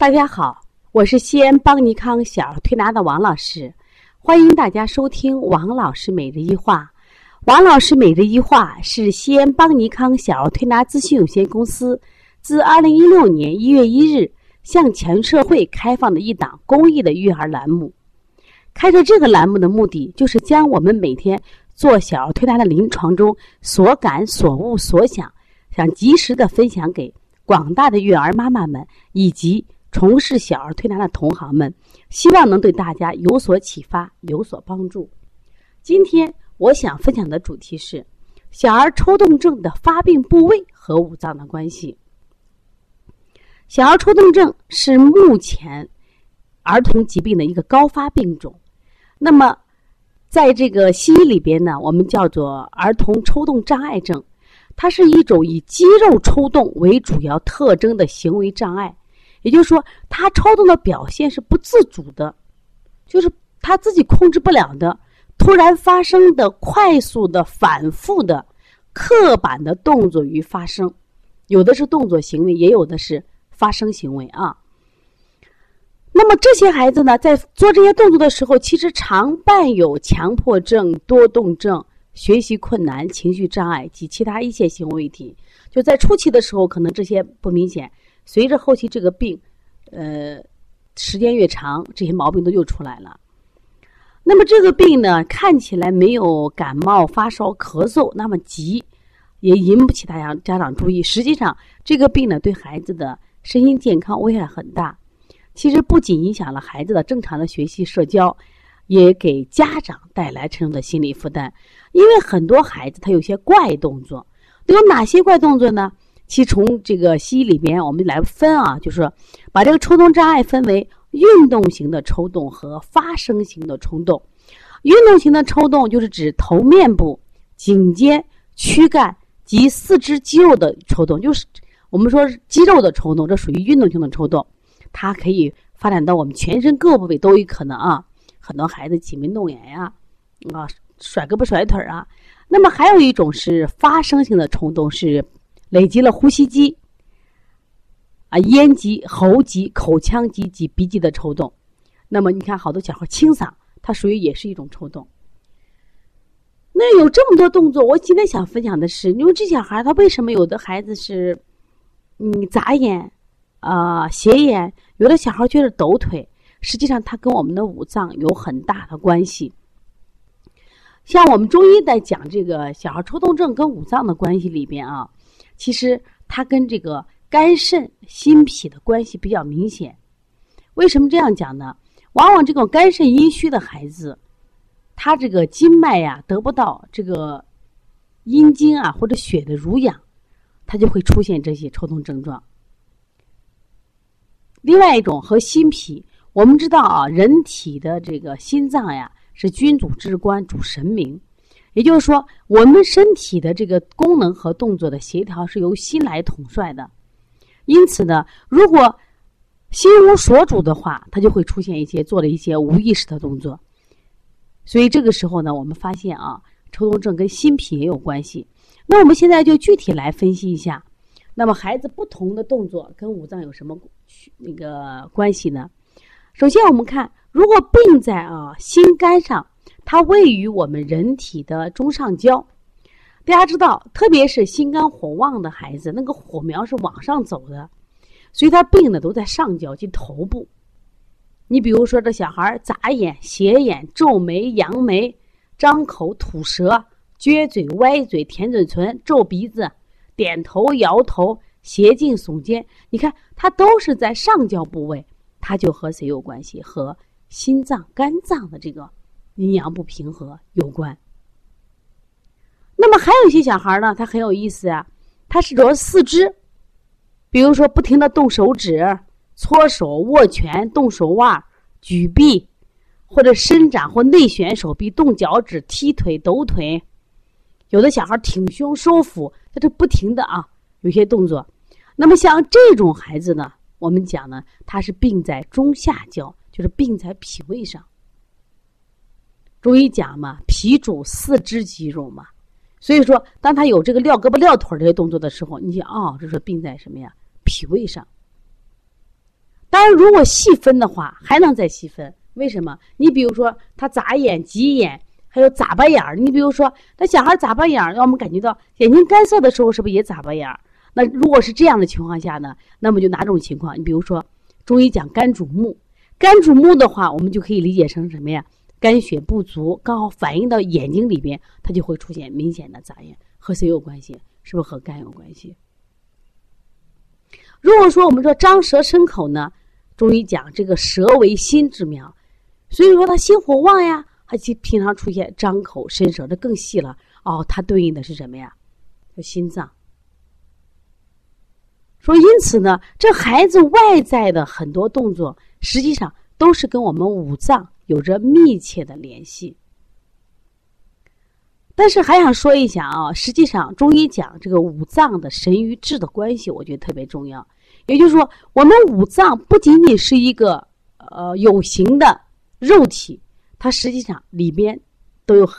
大家好，我是西安邦尼康小儿推拿的王老师，欢迎大家收听王老师每日一话。王老师每日一话是西安邦尼康小儿推拿咨询有限公司自二零一六年一月一日向全社会开放的一档公益的育儿栏目。开设这个栏目的目的，就是将我们每天做小儿推拿的临床中所感所悟所想，想及时的分享给广大的育儿妈妈们以及。从事小儿推拿的同行们，希望能对大家有所启发，有所帮助。今天我想分享的主题是小儿抽动症的发病部位和五脏的关系。小儿抽动症是目前儿童疾病的一个高发病种。那么，在这个西医里边呢，我们叫做儿童抽动障碍症，它是一种以肌肉抽动为主要特征的行为障碍。也就是说，他抽动的表现是不自主的，就是他自己控制不了的，突然发生的、快速的、反复的、刻板的动作与发生，有的是动作行为，也有的是发生行为啊。那么这些孩子呢，在做这些动作的时候，其实常伴有强迫症、多动症、学习困难、情绪障碍及其他一些行为问题。就在初期的时候，可能这些不明显。随着后期这个病，呃，时间越长，这些毛病都又出来了。那么这个病呢，看起来没有感冒、发烧、咳嗽那么急，也引不起大家家长注意。实际上，这个病呢，对孩子的身心健康危害很大。其实不仅影响了孩子的正常的学习、社交，也给家长带来沉重的心理负担。因为很多孩子他有些怪动作，都有哪些怪动作呢？其从这个西医里边，我们来分啊，就是把这个抽动障碍分为运动型的抽动和发生型的冲动。运动型的抽动就是指头面部、颈肩、躯干及四肢肌肉的抽动，就是我们说肌肉的抽动，这属于运动型的抽动。它可以发展到我们全身各部位都有可能啊。很多孩子挤眉弄眼呀，啊，甩胳膊甩腿啊。那么还有一种是发生性的冲动是。累积了呼吸肌、啊咽肌、喉肌、口腔肌及鼻肌的抽动，那么你看，好多小孩清嗓，它属于也是一种抽动。那有这么多动作，我今天想分享的是，因为这小孩他为什么有的孩子是嗯眨眼啊斜眼，有的小孩却是抖腿，实际上它跟我们的五脏有很大的关系。像我们中医在讲这个小孩抽动症跟五脏的关系里边啊。其实它跟这个肝肾心脾的关系比较明显。为什么这样讲呢？往往这种肝肾阴虚的孩子，他这个经脉呀得不到这个阴经啊或者血的濡养，他就会出现这些抽动症状。另外一种和心脾，我们知道啊，人体的这个心脏呀是君主之官，主神明。也就是说，我们身体的这个功能和动作的协调是由心来统帅的。因此呢，如果心无所主的话，它就会出现一些做了一些无意识的动作。所以这个时候呢，我们发现啊，抽动症跟心脾也有关系。那我们现在就具体来分析一下，那么孩子不同的动作跟五脏有什么那个关系呢？首先，我们看，如果病在啊心肝上。它位于我们人体的中上焦，大家知道，特别是心肝火旺的孩子，那个火苗是往上走的，所以他病的都在上焦及头部。你比如说，这小孩眨眼、斜眼、皱眉、扬眉、张口吐舌、撅嘴、歪嘴、舔嘴唇、皱鼻子、点头、摇头、斜颈耸肩，你看，它都是在上焦部位，它就和谁有关系？和心脏、肝脏的这个。阴阳不平和有关。那么还有一些小孩呢，他很有意思啊，他是着四肢，比如说不停的动手指、搓手、握拳、动手腕、举臂，或者伸展或内旋手臂、动脚趾、踢腿、抖腿。有的小孩挺胸收腹，他就不停的啊，有些动作。那么像这种孩子呢，我们讲呢，他是病在中下焦，就是病在脾胃上。中医讲嘛，脾主四肢肌肉嘛，所以说，当他有这个撂胳膊撂腿这些动作的时候，你想，哦，这是病在什么呀？脾胃上。当然，如果细分的话，还能再细分。为什么？你比如说他眨眼、挤眼，还有眨巴眼儿。你比如说，那小孩眨巴眼儿，让我们感觉到眼睛干涩的时候，是不是也眨巴眼儿？那如果是这样的情况下呢？那么就哪种情况？你比如说，中医讲肝主目，肝主目的话，我们就可以理解成什么呀？肝血不足，刚好反映到眼睛里边，它就会出现明显的杂眼。和谁有关系？是不是和肝有关系？如果说我们说张舌生口呢？中医讲这个舌为心之苗，所以说他心火旺呀，他就平常出现张口伸舌，这更细了哦。它对应的是什么呀？就心脏。说因此呢，这孩子外在的很多动作，实际上都是跟我们五脏有着密切的联系。但是还想说一下啊，实际上中医讲这个五脏的神与志的关系，我觉得特别重要。也就是说，我们五脏不仅仅是一个呃有形的肉体，它实际上里边都有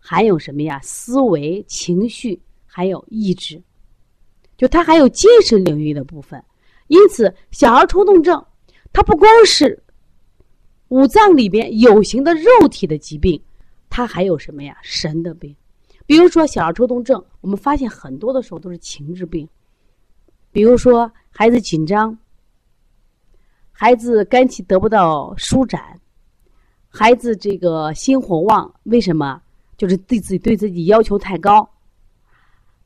含有什么呀？思维、情绪，还有意志，就它还有精神领域的部分。因此，小儿抽动症，它不光是五脏里边有形的肉体的疾病，它还有什么呀？神的病。比如说，小儿抽动症，我们发现很多的时候都是情志病。比如说，孩子紧张，孩子肝气得不到舒展，孩子这个心火旺，为什么？就是对自己对自己要求太高。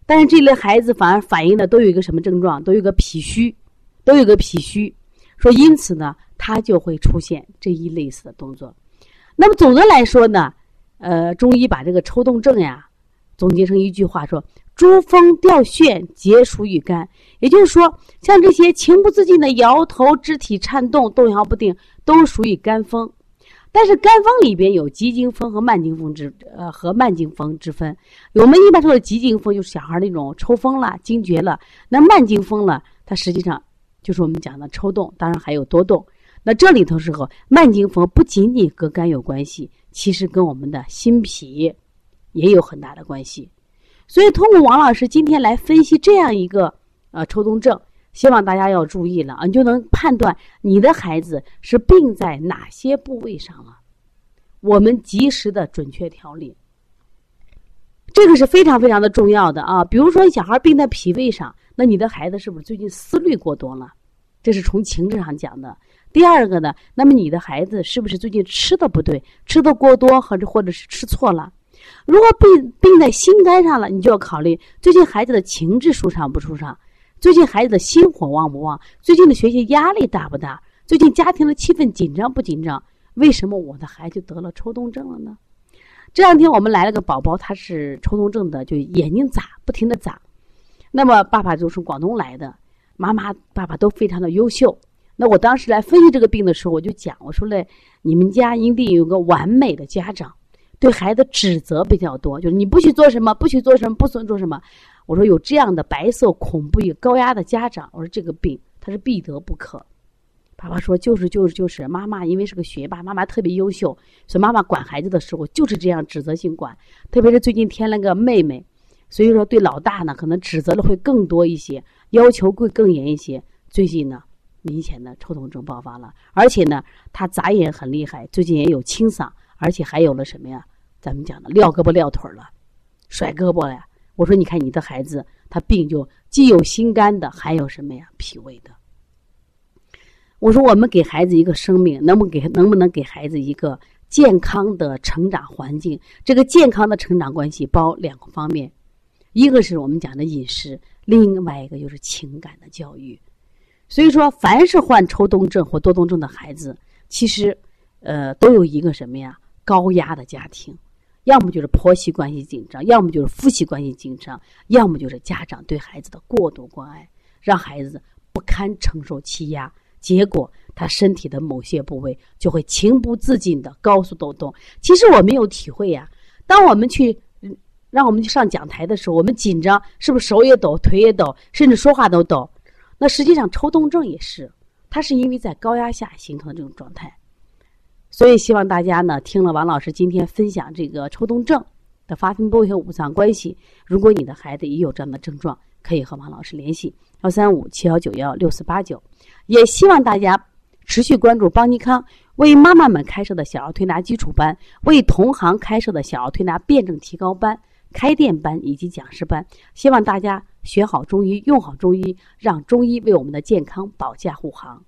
但是这类孩子反而反映的都有一个什么症状？都有个脾虚，都有个脾虚。说因此呢，他就会出现这一类似的动作。那么总的来说呢，呃，中医把这个抽动症呀总结成一句话说。珠峰吊眩皆属于肝，也就是说，像这些情不自禁的摇头、肢体颤动、动摇不定，都属于肝风。但是肝风里边有急惊风和慢惊风之呃和慢惊风之分。我们一般说的急惊风就是小孩那种抽风了、惊厥了；那慢惊风了，它实际上就是我们讲的抽动，当然还有多动。那这里头是和慢惊风不仅仅跟肝有关系，其实跟我们的心脾也有很大的关系。所以，通过王老师今天来分析这样一个呃抽动症，希望大家要注意了啊，你就能判断你的孩子是病在哪些部位上了。我们及时的准确调理，这个是非常非常的重要的啊。比如说，小孩病在脾胃上，那你的孩子是不是最近思虑过多了？这是从情志上讲的。第二个呢，那么你的孩子是不是最近吃的不对，吃的过多，或者或者是吃错了？如果病病在心肝上了，你就要考虑最近孩子的情志舒畅不舒畅，最近孩子的心火旺不旺，最近的学习压力大不大，最近家庭的气氛紧张不紧张？为什么我的孩子得了抽动症了呢？这两天我们来了个宝宝，他是抽动症的，就眼睛眨，不停的眨。那么爸爸就是广东来的，妈妈爸爸都非常的优秀。那我当时来分析这个病的时候，我就讲，我说嘞，你们家一定有个完美的家长。对孩子指责比较多，就是你不许做什么，不许做什么，不准做什么。我说有这样的白色恐怖与高压的家长，我说这个病他是必得不可。爸爸说就是就是就是，妈妈因为是个学霸，妈妈特别优秀，所以妈妈管孩子的时候就是这样指责性管。特别是最近添了个妹妹，所以说对老大呢可能指责的会更多一些，要求会更严一些。最近呢明显的抽动症爆发了，而且呢他眨眼很厉害，最近也有清嗓，而且还有了什么呀？咱们讲的撂胳膊撂腿了，甩胳膊了呀！我说，你看你的孩子，他病就既有心肝的，还有什么呀？脾胃的。我说，我们给孩子一个生命，能不能给能不能给孩子一个健康的成长环境？这个健康的成长关系包两个方面，一个是我们讲的饮食，另外一个就是情感的教育。所以说，凡是患抽动症或多动症的孩子，其实，呃，都有一个什么呀？高压的家庭。要么就是婆媳关系紧张，要么就是夫妻关系紧张，要么就是家长对孩子的过度关爱，让孩子不堪承受欺压，结果他身体的某些部位就会情不自禁的高速抖动。其实我没有体会呀，当我们去让我们去上讲台的时候，我们紧张，是不是手也抖，腿也抖，甚至说话都抖？那实际上抽动症也是，它是因为在高压下形成的这种状态。所以希望大家呢听了王老师今天分享这个抽动症的发病部位和五脏关系。如果你的孩子也有这样的症状，可以和王老师联系：幺三五七幺九幺六四八九。也希望大家持续关注邦尼康为妈妈们开设的小儿推拿基础班，为同行开设的小儿推拿辩证提高班、开店班以及讲师班。希望大家学好中医，用好中医，让中医为我们的健康保驾护航。